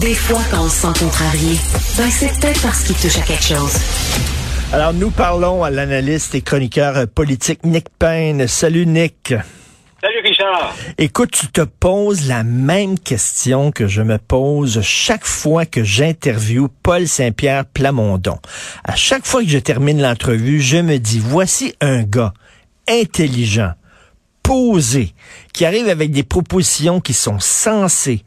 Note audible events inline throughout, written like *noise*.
Des fois, quand on se sent contrarié, ben c'est peut-être parce qu'il touche à quelque chose. Alors, nous parlons à l'analyste et chroniqueur politique Nick Payne. Salut, Nick. Salut Richard. Écoute, tu te poses la même question que je me pose chaque fois que j'interviewe Paul Saint-Pierre Plamondon. À chaque fois que je termine l'entrevue, je me dis, voici un gars intelligent, posé, qui arrive avec des propositions qui sont sensées,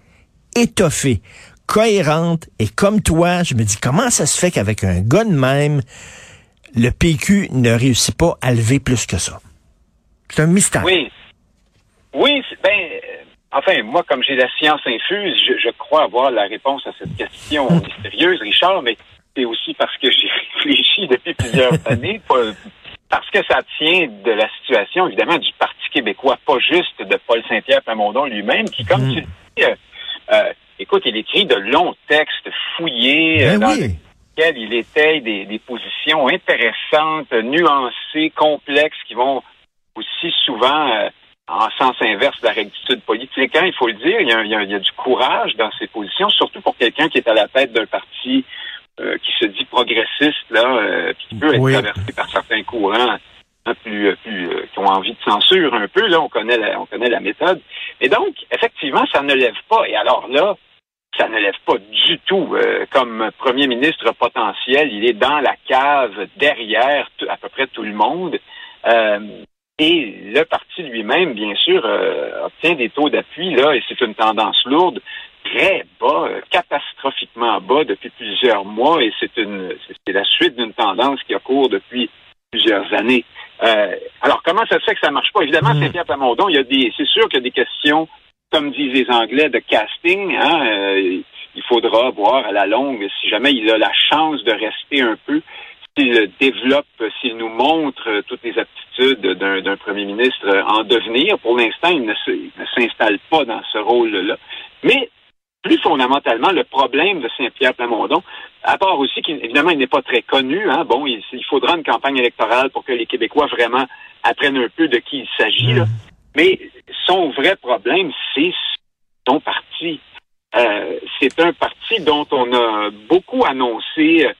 étoffées, cohérentes, et comme toi, je me dis, comment ça se fait qu'avec un gars de même, le PQ ne réussit pas à lever plus que ça? C'est un mystère. Oui. Oui, ben, euh, enfin, moi, comme j'ai la science infuse, je, crois avoir la réponse à cette question hmm. mystérieuse, Richard, mais c'est aussi parce que j'ai *laughs* réfléchi depuis plusieurs *laughs* années, parce que ça tient de la situation, évidemment, du Parti québécois, pas juste de Paul Saint-Pierre Plamondon lui-même, qui, comme hmm. tu dis, euh, euh, écoute, il écrit de longs textes fouillés. Ben oui il étaye des, positions intéressantes, nuancées, complexes, qui vont aussi souvent euh, en sens inverse de la rectitude politique. Hein, il faut le dire, il y, a, du courage dans ces positions, surtout pour quelqu'un qui est à la tête d'un parti euh, qui se dit progressiste, là, euh, qui peut être traversé par certains courants hein, plus, plus qui ont envie de censure un peu. Là, on connaît la, on connaît la méthode. Et donc, effectivement, ça ne lève pas. Et alors là, ça ne lève pas du tout. Euh, comme premier ministre potentiel, il est dans la cave derrière à peu près tout le monde. Euh, et le parti lui-même, bien sûr, euh, obtient des taux d'appui, là, et c'est une tendance lourde, très bas, catastrophiquement bas depuis plusieurs mois, et c'est une c'est la suite d'une tendance qui a cours depuis plusieurs années. alors, comment ça se fait que ça marche pas? Évidemment, c'est mmh. Saint-Pierre Plamondon, il y a des, c'est sûr qu'il y a des questions comme disent les Anglais, de casting. Hein, euh, il faudra voir à la longue si jamais il a la chance de rester un peu, s'il développe, s'il nous montre toutes les aptitudes d'un premier ministre en devenir. Pour l'instant, il ne s'installe pas dans ce rôle-là. Mais plus fondamentalement, le problème de Saint-Pierre Plamondon, à part aussi qu'évidemment, il n'est pas très connu, hein, bon, il, faudra une campagne électorale pour que les Québécois vraiment apprennent un peu de qui il s'agit. Mmh. Mais son vrai problème, c'est son parti. Euh, c'est un parti dont on a beaucoup annoncé euh,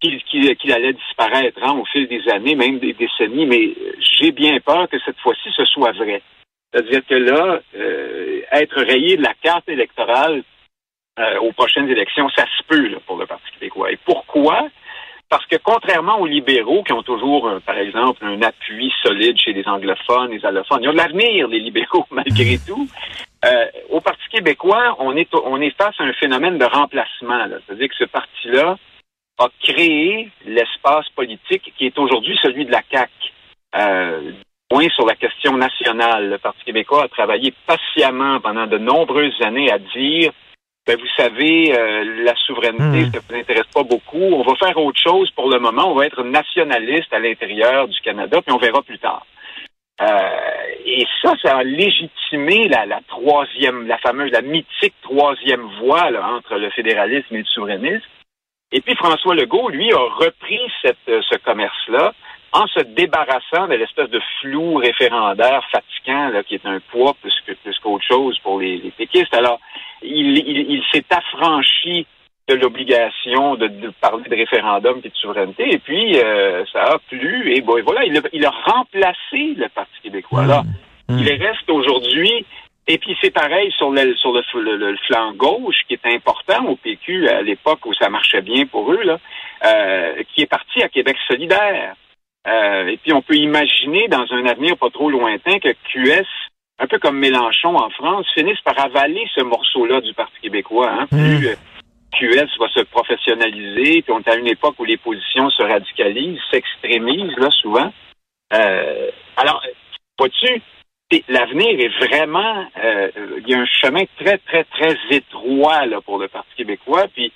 qu'il allait disparaître hein, au fil des années, même des décennies, mais j'ai bien peur que cette fois-ci ce soit vrai. C'est-à-dire que là, euh, être rayé de la carte électorale aux prochaines élections, ça se peut pour le Parti québécois. Et pourquoi? Parce que contrairement aux libéraux qui ont toujours, euh, par exemple, un appui solide chez les anglophones, les allophones, ils ont de l'avenir, les libéraux, *laughs* malgré tout. Euh, au Parti québécois, on est, on est face à un phénomène de remplacement. C'est-à-dire que ce parti-là a créé l'espace politique qui est aujourd'hui celui de la CAQ. Euh, moins sur la question nationale. Le Parti québécois a travaillé patiemment pendant de nombreuses années à dire ben, vous savez, euh, la souveraineté, hmm. ça ne vous intéresse pas beaucoup. On va faire autre chose pour le moment. On va être nationaliste à l'intérieur du Canada, puis on verra plus tard. Euh, et ça, ça a légitimé la, la, troisième, la fameuse, la mythique troisième voie là, entre le fédéralisme et le souverainisme. Et puis François Legault, lui, a repris cette, euh, ce commerce-là en se débarrassant de l'espèce de flou référendaire fatigant là, qui est un poids plus que plus qu'autre chose pour les, les péquistes. Alors, il, il, s'est affranchi de l'obligation de, parler de référendum et de souveraineté. Et puis, euh, ça a plu. Et bon, voilà, il a, il a remplacé le Parti québécois. Là, mmh. il reste aujourd'hui. Et puis, c'est pareil sur, le, sur le, flanc gauche, qui est important au PQ à l'époque où ça marchait bien pour eux, là, euh, qui est parti à Québec solidaire. Euh, et puis, on peut imaginer dans un avenir pas trop lointain que QS un peu comme Mélenchon en France, finissent par avaler ce morceau-là du Parti québécois. Hein. Plus hmm. euh, QS va se professionnaliser, puis on est à une époque où les positions se radicalisent, s'extrémisent, là, souvent. Euh, alors, vois-tu, l'avenir est vraiment, euh, il y a un chemin très, très, très étroit là, pour le Parti québécois. Puis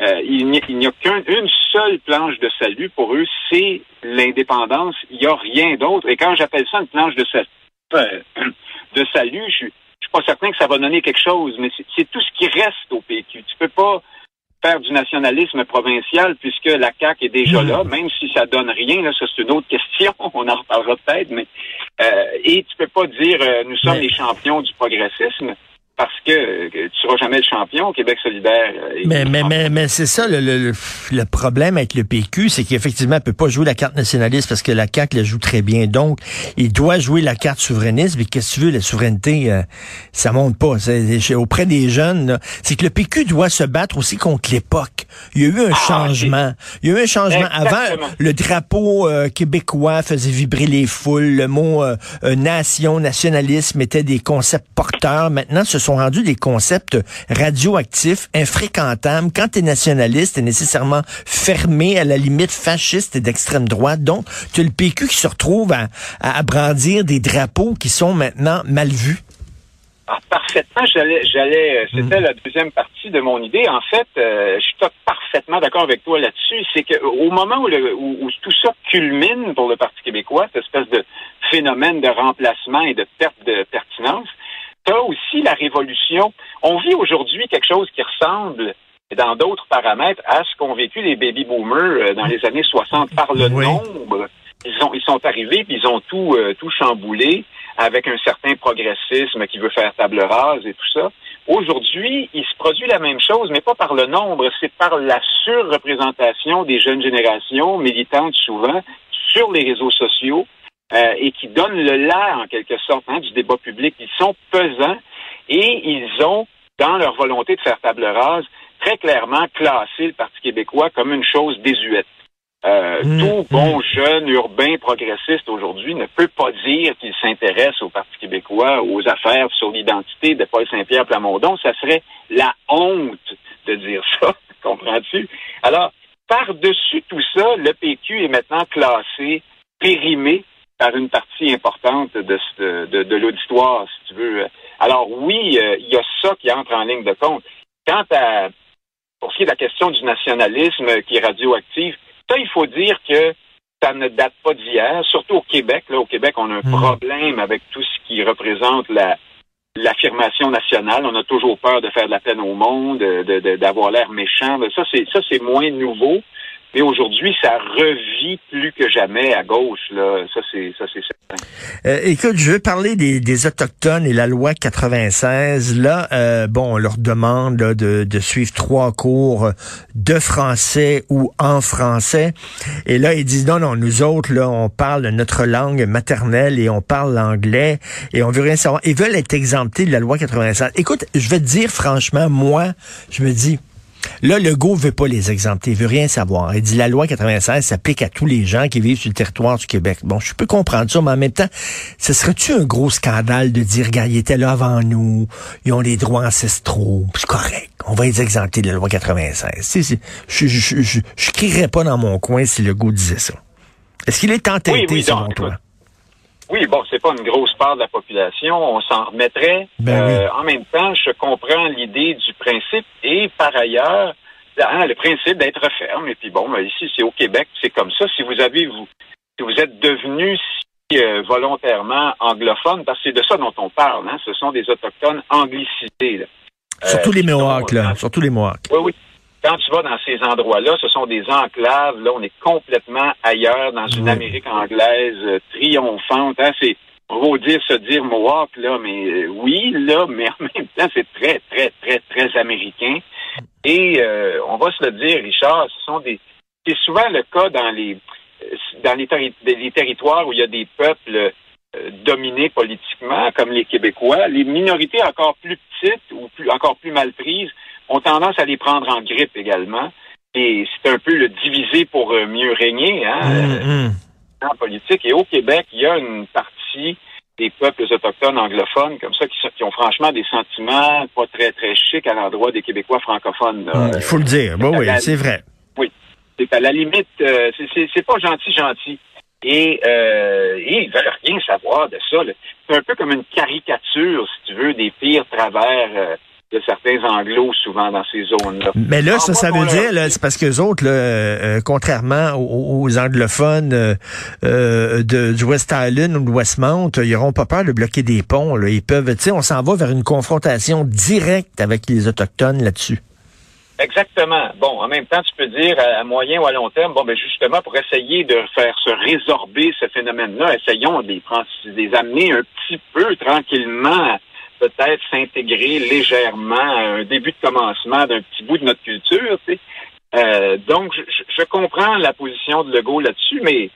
euh, il n'y a, qu'une seule planche de salut pour eux, c'est l'indépendance. Il n'y a rien d'autre. Et quand j'appelle ça une planche de, salut, euh, *clears throat* de salut, je, suis pas certain que ça va donner quelque chose, mais c'est tout ce qui reste au PQ. Tu peux pas faire du nationalisme provincial puisque la CAQ est déjà hmm. là, même si ça donne rien, là, ça c'est une autre question, *laughs* on en reparlera peut-être, mais euh, et tu peux pas dire nous sommes les champions du progressisme parce que, tu seras jamais le champion au Québec solidaire. Euh, mais mais, mais, mais c'est ça le, le, le, problème avec le PQ, c'est qu'effectivement, il peut pas jouer la carte nationaliste parce que la CAQ la joue très bien. Donc, il doit jouer la carte souverainiste. Mais qu'est-ce que tu veux, la souveraineté, euh, ça monte pas. C'est, auprès des jeunes, c'est que le PQ doit se battre aussi contre l'époque. Il y a eu un ah, changement. Il y a eu un changement. Avant, le drapeau euh, québécois faisait vibrer les foules. Le mot nation, nationalisme était des concepts porteurs. Maintenant, ce sont rendus des concepts radioactifs, infréquentables. Quand tu es nationaliste, tu es nécessairement fermé à la limite fasciste et d'extrême droite. Donc, tu le PQ qui se retrouve à, à, brandir des drapeaux qui sont maintenant mal vus. Ah, parfaitement, j'allais, j'allais, euh, c'était mm. la deuxième partie de mon idée. En fait, euh, je suis parfaitement d'accord avec toi là-dessus. C'est que au moment où, où, tout ça culmine pour le Parti québécois, cette espèce de phénomène de remplacement et de perte de pertinence, aussi la révolution. On vit aujourd'hui quelque chose qui ressemble dans d'autres paramètres à ce qu'ont vécu les baby boomers euh, dans les années 60 par le nombre. Ils, ont, ils sont arrivés puis ils ont tout, euh, tout chamboulé avec un certain progressisme qui veut faire table rase et tout ça. Aujourd'hui, il se produit la même chose, mais pas par le nombre, c'est par la surreprésentation des jeunes générations, militantes souvent, sur les réseaux sociaux, euh, et qui donnent le là, en quelque sorte, hein, du débat public. Ils sont pesants et ils ont, dans leur volonté de faire table rase, très clairement classé le Parti québécois comme une chose désuète. Euh, mmh, tout bon mmh. jeune urbain progressiste aujourd'hui ne peut pas dire qu'il s'intéresse au Parti québécois, aux affaires sur l'identité de Paul Saint-Pierre Plamondon. Ça serait la honte de dire ça, *laughs* comprends-tu? Alors, par-dessus tout ça, le PQ est maintenant classé, périmé par une partie importante de, de, de, l'auditoire, si tu veux. Alors oui, euh, il y a ça qui entre en ligne de compte. Quant à, pour ce qui est de la question du nationalisme qui est radioactif, ça, il faut dire que ça ne date pas d'hier, surtout au Québec. Là, au Québec, on a un hmm. problème avec tout ce qui représente la l'affirmation nationale. On a toujours peur de faire de la peine au monde, d'avoir l'air méchant. Ça, c'est ça, c'est moins nouveau. Mais aujourd'hui, ça revit plus que jamais à gauche. Là. Ça, c'est ça, c'est certain. Euh, écoute, je veux parler des, des, Autochtones et la loi 96. Là, euh, bon, on leur demande de, de suivre trois cours de français ou en français. Et là, ils disent non, non, nous autres, là, on parle notre langue maternelle et on parle l'anglais et on veut rien savoir. Ils veulent être exemptés de la loi 96. Écoute, je vais te dire franchement, moi, je me dis, Là, le ne veut pas les exempter, il veut rien savoir. Il dit la loi 96 s'applique à tous les gens qui vivent sur le territoire du Québec. Bon, je peux comprendre ça, mais en même temps, ce serait-tu un gros scandale de dire, regarde, ils étaient là avant nous, ils ont les droits ancestraux, c'est correct, on va les exempter de la loi 96. je, je, je, je, crierais pas dans mon coin si le goût disait ça. Est-ce qu'il est entêté, selon toi? Oui, bon, c'est pas une grosse part de la population, on s'en remettrait. Ben euh, en même temps, je comprends l'idée du principe et par ailleurs, hein, le principe d'être ferme. Et puis bon, ben, ici c'est au Québec, c'est comme ça. Si vous avez vous, si vous êtes devenu si, euh, volontairement anglophone, parce que c'est de ça dont on parle, hein, ce sont des autochtones anglicisés. Surtout les Mohawks, là. Surtout les Mohawks. Oui, oui quand tu vas dans ces endroits-là, ce sont des enclaves. Là, on est complètement ailleurs, dans une Amérique anglaise euh, triomphante. Hein. C'est on dire se dire Mohawk, là, mais euh, oui, là, *laughs* mais en même temps, c'est très, très, très, très américain. Et euh, on va se le dire, Richard, ce sont des. C'est souvent le cas dans les dans les, les, territoires où il y a des peuples dominés politiquement, comme les Québécois. Les minorités encore plus petites ou plus encore plus mal prises ont tendance à les prendre en grippe également. Et c'est un peu le diviser pour euh, mieux régner hein, mmh, mmh. en politique. Et au Québec, il y a une partie des peuples autochtones anglophones comme ça qui, ont franchement des sentiments pas très très chics à l'endroit des Québécois francophones. Mmh, il faut le dire. oui, c'est vrai. Oui. C'est à la limite, euh, c'est pas gentil, gentil. Et, euh, et ils veulent rien savoir de ça. C'est un peu comme une caricature, si tu veux, des pires travers euh, de certains anglos souvent dans ces zones-là. Mais là, ça, ça veut dire, c'est parce que les autres, là, euh, contrairement aux, aux anglophones euh, euh, de, du West Island ou de Westmount, ils n'auront pas peur de bloquer des ponts. Là. Ils peuvent, tu sais, on s'en va vers une confrontation directe avec les autochtones là-dessus. Exactement. Bon, en même temps, tu peux dire à, moyen ou à long terme, bon, ben justement, pour essayer de faire se résorber ce phénomène-là, essayons de les, de les amener un petit peu tranquillement peut-être s'intégrer légèrement à un début de commencement d'un petit bout de notre culture. Tu sais. euh, donc, je, je, comprends la position de Legault là-dessus, mais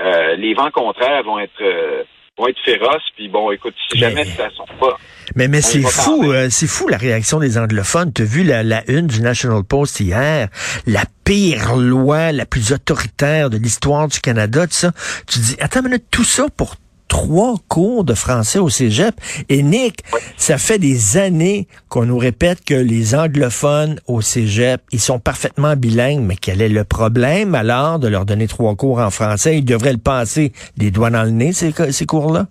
euh, les vents contraires vont être euh, vont être féroces. Puis bon, écoute, si jamais ça sont pas. Mais mais c'est fou, euh, c'est fou la réaction des anglophones. T'as vu la, la une du National Post hier, la pire loi, la plus autoritaire de l'histoire du Canada, tout ça. Tu dis, attends une minute, tout ça pour trois cours de français au cégep. Et Nick, ça fait des années qu'on nous répète que les anglophones au cégep, ils sont parfaitement bilingues, mais quel est le problème alors de leur donner trois cours en français? Ils devraient le passer des doigts dans le nez, ces, ces cours-là?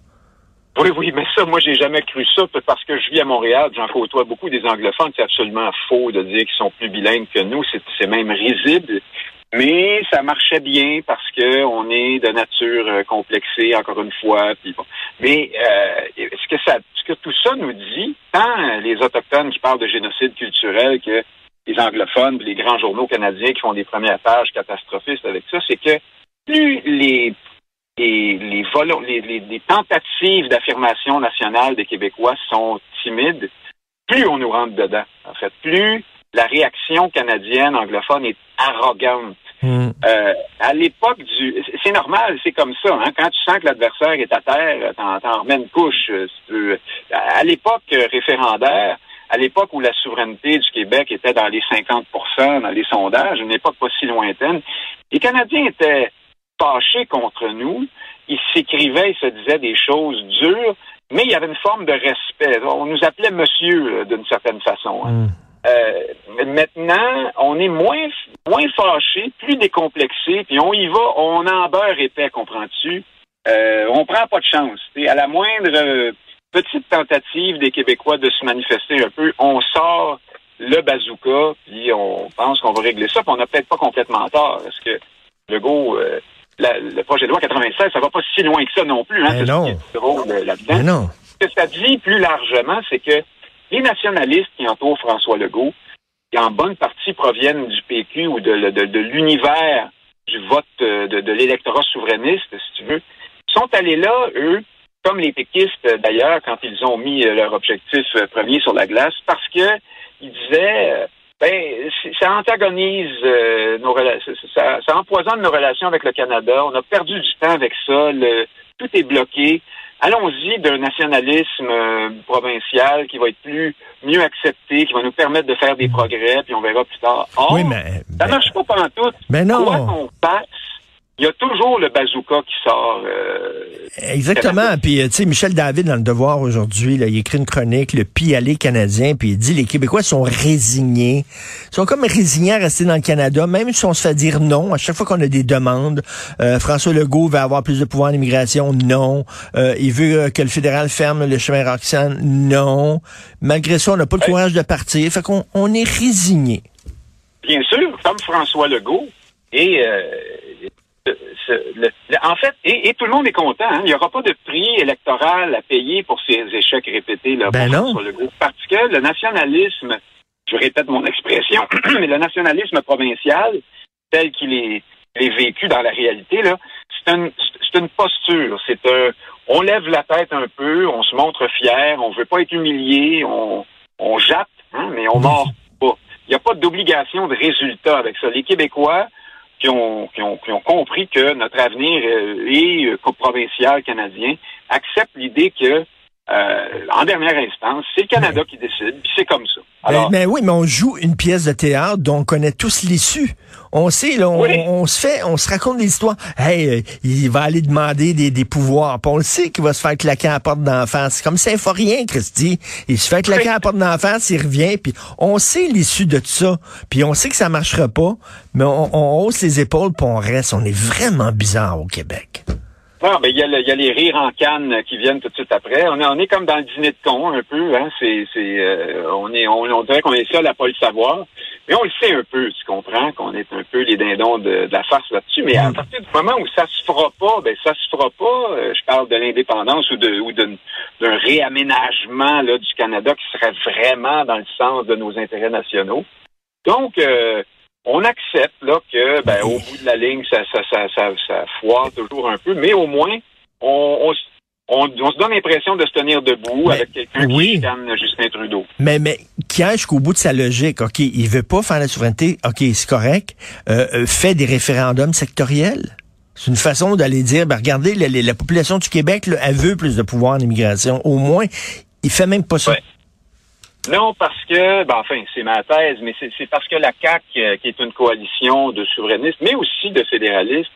Oui, oui, mais ça, moi, j'ai jamais cru ça parce que je vis à Montréal, j'en côtoie beaucoup des anglophones. C'est absolument faux de dire qu'ils sont plus bilingues que nous. C'est même risible. Mais ça marchait bien parce que on est de nature euh, complexée, encore une fois. Bon. Mais euh, ce que ça, ce que tout ça nous dit, tant les autochtones qui parlent de génocide culturel que les anglophones, les grands journaux canadiens qui font des premières pages catastrophistes avec ça, c'est que plus les les, les, les, les tentatives d'affirmation nationale des Québécois sont timides, plus on nous rentre dedans. En fait, plus la réaction canadienne anglophone est arrogante. Hmm. Euh, à l'époque du, c'est normal, c'est comme ça. Hein? Quand tu sens que l'adversaire est à terre, t'en, t'en remets une couche. Euh, à l'époque référendaire, à l'époque où la souveraineté du Québec était dans les 50 dans les sondages, une époque pas si lointaine, les Canadiens étaient fâchés contre nous. Ils s'écrivaient, ils se disaient des choses dures, mais il y avait une forme de respect. On nous appelait monsieur d'une certaine façon. Hein. Hmm. Euh, maintenant, on est moins moins fâché, plus décomplexé, puis on y va, on en beurre épais, comprends-tu? Euh, on prend pas de chance. À la moindre euh, petite tentative des Québécois de se manifester un peu, on sort le bazooka, puis on pense qu'on va régler ça, puis on n'a peut-être pas complètement tort. Parce que le go, euh, le projet de loi 96, ça va pas si loin que ça non plus. Hein, Mais non. là-dedans. non. Ce que ça dit plus largement, c'est que les nationalistes qui entourent François Legault, qui en bonne partie proviennent du PQ ou de, l'univers du vote euh, de, de l'électorat souverainiste, si tu veux, sont allés là, eux, comme les péquistes d'ailleurs, quand ils ont mis euh, leur objectif euh, premier sur la glace, parce que ils disaient ben ça antagonise nos relations, ça, ça, empoisonne nos relations avec le Canada. On a perdu du temps avec ça. Le, tout est bloqué allons-y d'un nationalisme euh, provincial qui va être plus mieux accepté, qui va nous permettre de faire des progrès, puis on verra plus tard. oui, mais, ça ben, marche pas pendant tout. Mais non. Quoi qu'on passe, il y a toujours le bazooka qui sort. Euh, Exactement. Puis, euh, tu sais, Michel David, dans Le Devoir aujourd'hui, il écrit une chronique, le pis-aller canadien, puis il dit les Québécois sont résignés. Ils sont comme résignés à rester dans le Canada, même si on se fait dire non à chaque fois qu'on a des demandes. Euh, François Legault veut avoir plus de pouvoir en immigration, non. il veut que le fédéral ferme le chemin Roxane, non. Malgré ça, on n'a pas le courage de partir. Fait qu'on on est résigné. Bien sûr, comme François Legault. Et en fait, et, tout le monde est content. Hein. Il n'y aura pas de prix électoral à payer pour ces échecs répétés là, ben sur le groupe. Parce que le nationalisme, je répète mon expression, *clears throat* mais le nationalisme provincial, tel qu'il est, vécu dans la réalité, là, c'est une, une posture. C'est un, on lève la tête un peu, on se montre fier, on veut pas être humilié, on, on jappe, hein, mais on mord pas. Il n'y a pas d'obligation de résultat avec ça. Les Québécois, qui ont, qui ont, qui ont compris que notre avenir euh, est euh, provincial canadien, acceptent l'idée que euh, en dernière instance, c'est le Canada qui décide, puis c'est comme ça. Alors, mais, oui, mais on joue une pièce de théâtre dont on connaît tous l'issue. On sait, là, on, se fait, on se raconte des histoires. Hey, euh, il va aller demander des, des pouvoirs. Puis on le sait qu'il va se faire claquer à la porte d'en face. C'est comme ça, il faut rien, Christy. Il se fait claquer à la porte d'en face, il revient, puis on sait l'issue de tout ça. Puis on sait que ça marchera pas, mais on, on hausse les épaules, puis on reste. On est vraiment bizarre au Québec. Ben, il y, a les rires en canne qui viennent tout de suite après. On est, comme dans le dîner de con un peu. Hein? C'est, c'est, euh, on est, on, dirait qu'on est seul à pas le savoir, mais on le sait un peu. Tu comprends qu'on est un peu les dindons de, la farce là-dessus. Mais à partir du moment où ça se fera pas, ben ça se fera pas. Euh, je parle de l'indépendance ou ou d'un réaménagement là du Canada qui serait vraiment dans le sens de nos intérêts nationaux. Donc euh, on accepte là que ben, au bout de la ligne, ça, ça, ça, ça, ça foire toujours un peu, mais au moins, on, on, s- on, on se donne l'impression de se tenir debout Mais, avec quelqu'un oui. qui Justin Trudeau. Mais, mais qui aille jusqu'au bout de sa logique. OK, il veut pas faire la souveraineté. OK, c'est correct. Euh, euh, fait des référendums sectoriels. C'est une façon d'aller dire, ben, regardez, la, la- la population du Québec, là, elle veut plus de pouvoir en immigration. Au moins, il fait même pas ça. Ouais. Non, parce que, ben, enfin, c'est ma thèse, mais c'est parce que la CAQ, euh, qui est une coalition de souverainistes, mais aussi de fédéralistes,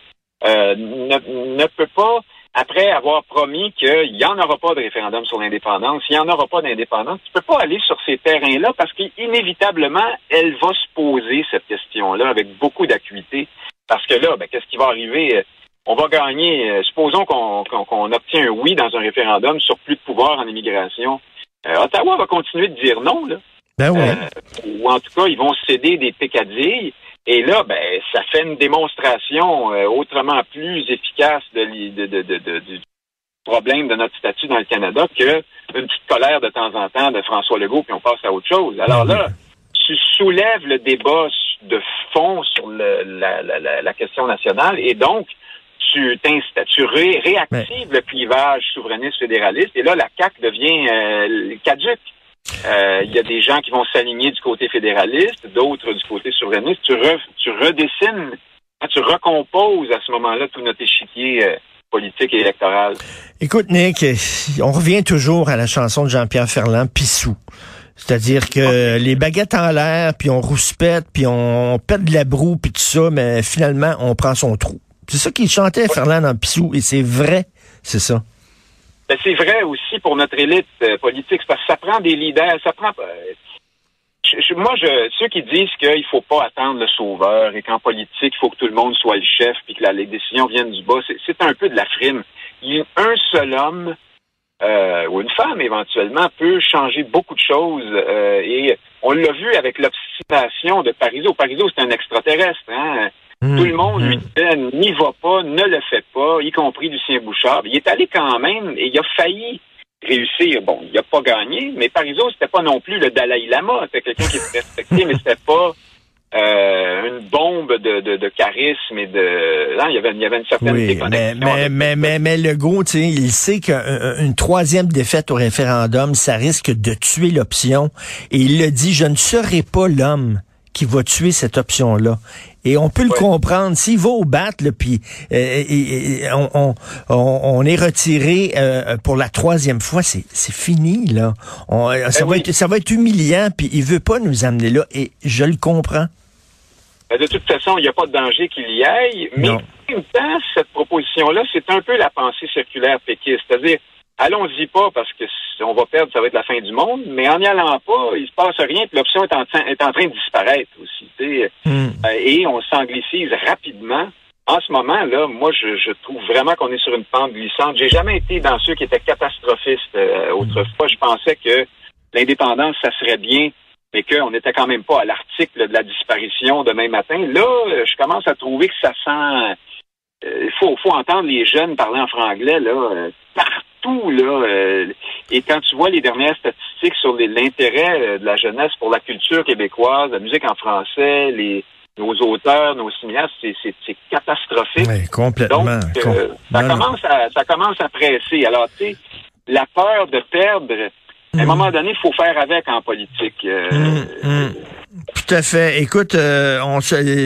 euh, ne, ne peut pas, après avoir promis qu'il n'y en aura pas de référendum sur l'indépendance, il n'y en aura pas d'indépendance, tu peux pas aller sur ces terrains-là parce qu'inévitablement, elle va se poser cette question-là avec beaucoup d'acuité. Parce que là, ben, qu'est-ce qui va arriver? On va gagner, euh, supposons qu'on qu'on- qu'on obtient un oui dans un référendum sur plus de pouvoir en immigration. Euh, Ottawa va continuer de dire non, là. Ben ouais. Euh, ou en tout cas, ils vont céder des pécadilles. Et là, ben, ça fait une démonstration euh, autrement plus efficace de, l'i- de, de, de- de- du problème de notre statut dans le Canada que une petite colère de temps en temps de François Legault, puis on passe à autre chose. Alors là, tu soulèves le débat de fond sur le- la, la, la, la question nationale et donc tu t'insta- tu ré- réactives le clivage souverainiste-fédéraliste et là, la CAQ devient euh, caduque. Euh, Il y a des gens qui vont s'aligner du côté fédéraliste, d'autres du côté souverainiste. Tu, re- tu redessines, hein, tu recomposes à ce moment-là tout notre échiquier euh, politique et électoral. Écoute, Nick, euh, on revient toujours à la chanson de Jean-Pierre Ferland, Pissou. C'est-à-dire que les baguettes en l'air, puis on rouspète, puis on pète de la broue, puis tout ça, mais finalement, on prend son trou. C'est ça qu'il chantait, Ferland, dans Pissou, et c'est vrai, c'est ça. Ben, c'est vrai aussi pour notre élite euh, politique, parce que ça prend des leaders, ça prend. euh, je- je- moi, je, ceux qui disent qu'il faut pas attendre le sauveur et qu'en politique, il faut que tout le monde soit le chef puis que la, les décisions viennent du bas, c'est, un peu de la frime. Il un seul homme euh, ou une femme éventuellement peut changer beaucoup de choses euh, et on l'a vu avec l'obstination de Parizeau. Parizeau, c'est un extraterrestre. Hein? Tout le monde lui disait n'y va pas, ne le fait pas, y compris Lucien Bouchard. Il est allé quand même et il a failli réussir. Bon, il n'a pas gagné, mais Parizeau, c'était pas non plus le Dalai Lama. C'était quelqu'un qui était respecté, mais c'était pas euh, une bombe de, de, de charisme et de. Non, il y avait, il y avait une certaine Oui, mais, déconnexion mais, mais, mais, mais Legault, tu sais, il sait qu'une troisième défaite au référendum, ça risque de tuer l'option. Et il le dit, je ne serai pas l'homme qui va tuer cette option-là. Et on peut le Ouais. comprendre. S'il va au bat, puis euh, et- et on, on, est retiré euh, pour la troisième fois, c'est c'est fini, là. On- euh, ça, va être, ça va être humiliant, puis il veut pas nous amener là. Et je le comprends. Ben, De toute façon, il n'y a pas de danger qu'il y aille, mais Non. en même temps, cette proposition-là, c'est un peu la pensée circulaire péquiste. C'est-à-dire, allons-y pas parce que si on va perdre, ça va être la fin du monde, mais en n'y allant pas, il se passe rien, puis l'option est en, train- est en train de disparaître aussi. Hmm. Euh, et on s'anglicise rapidement. En ce moment, là, moi, je, je trouve vraiment qu'on est sur une pente glissante. J'ai jamais été dans ceux qui étaient catastrophistes euh, autrefois. Je pensais que l'indépendance, ça serait bien, mais qu'on n'était quand même pas à l'article de la disparition demain matin. Là, euh, je commence à trouver que ça sent... euh, Il faut, faut entendre les jeunes parler en franglais, là, euh, partout, là. euh, et quand tu vois les dernières statistiques sur l'intérêt de la jeunesse pour la culture québécoise, la musique en français, les nos auteurs, nos cinéastes, c'est, catastrophique. Oui, complètement. Donc, Com- ça, commence à, ça commence à presser. Alors, tu sais, la peur de perdre, à un moment donné, il faut faire avec en politique. Euh, Hum, hum. Tout à fait. Écoute, euh,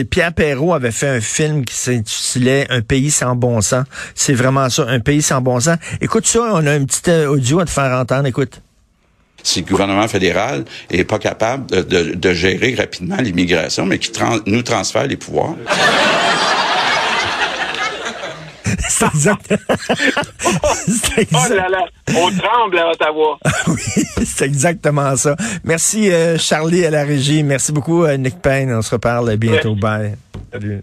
Pierre Perrault avait fait un film qui s'intitulait Un pays sans bon sens. C'est vraiment ça, un pays sans bon sens. Écoute ça, on a un petit euh, audio à te faire entendre. Écoute. si le gouvernement fédéral est pas capable de, gérer rapidement l'immigration, mais qui nous transfère les pouvoirs. *laughs* C'est exact. *laughs* C'est Oh exact- là là, on tremble à Ottawa. *laughs* oui, c'est exactement ça. Merci euh, Charlie à la régie. Merci beaucoup euh, Nick Payne. On se reparle bientôt. Bye. Salut.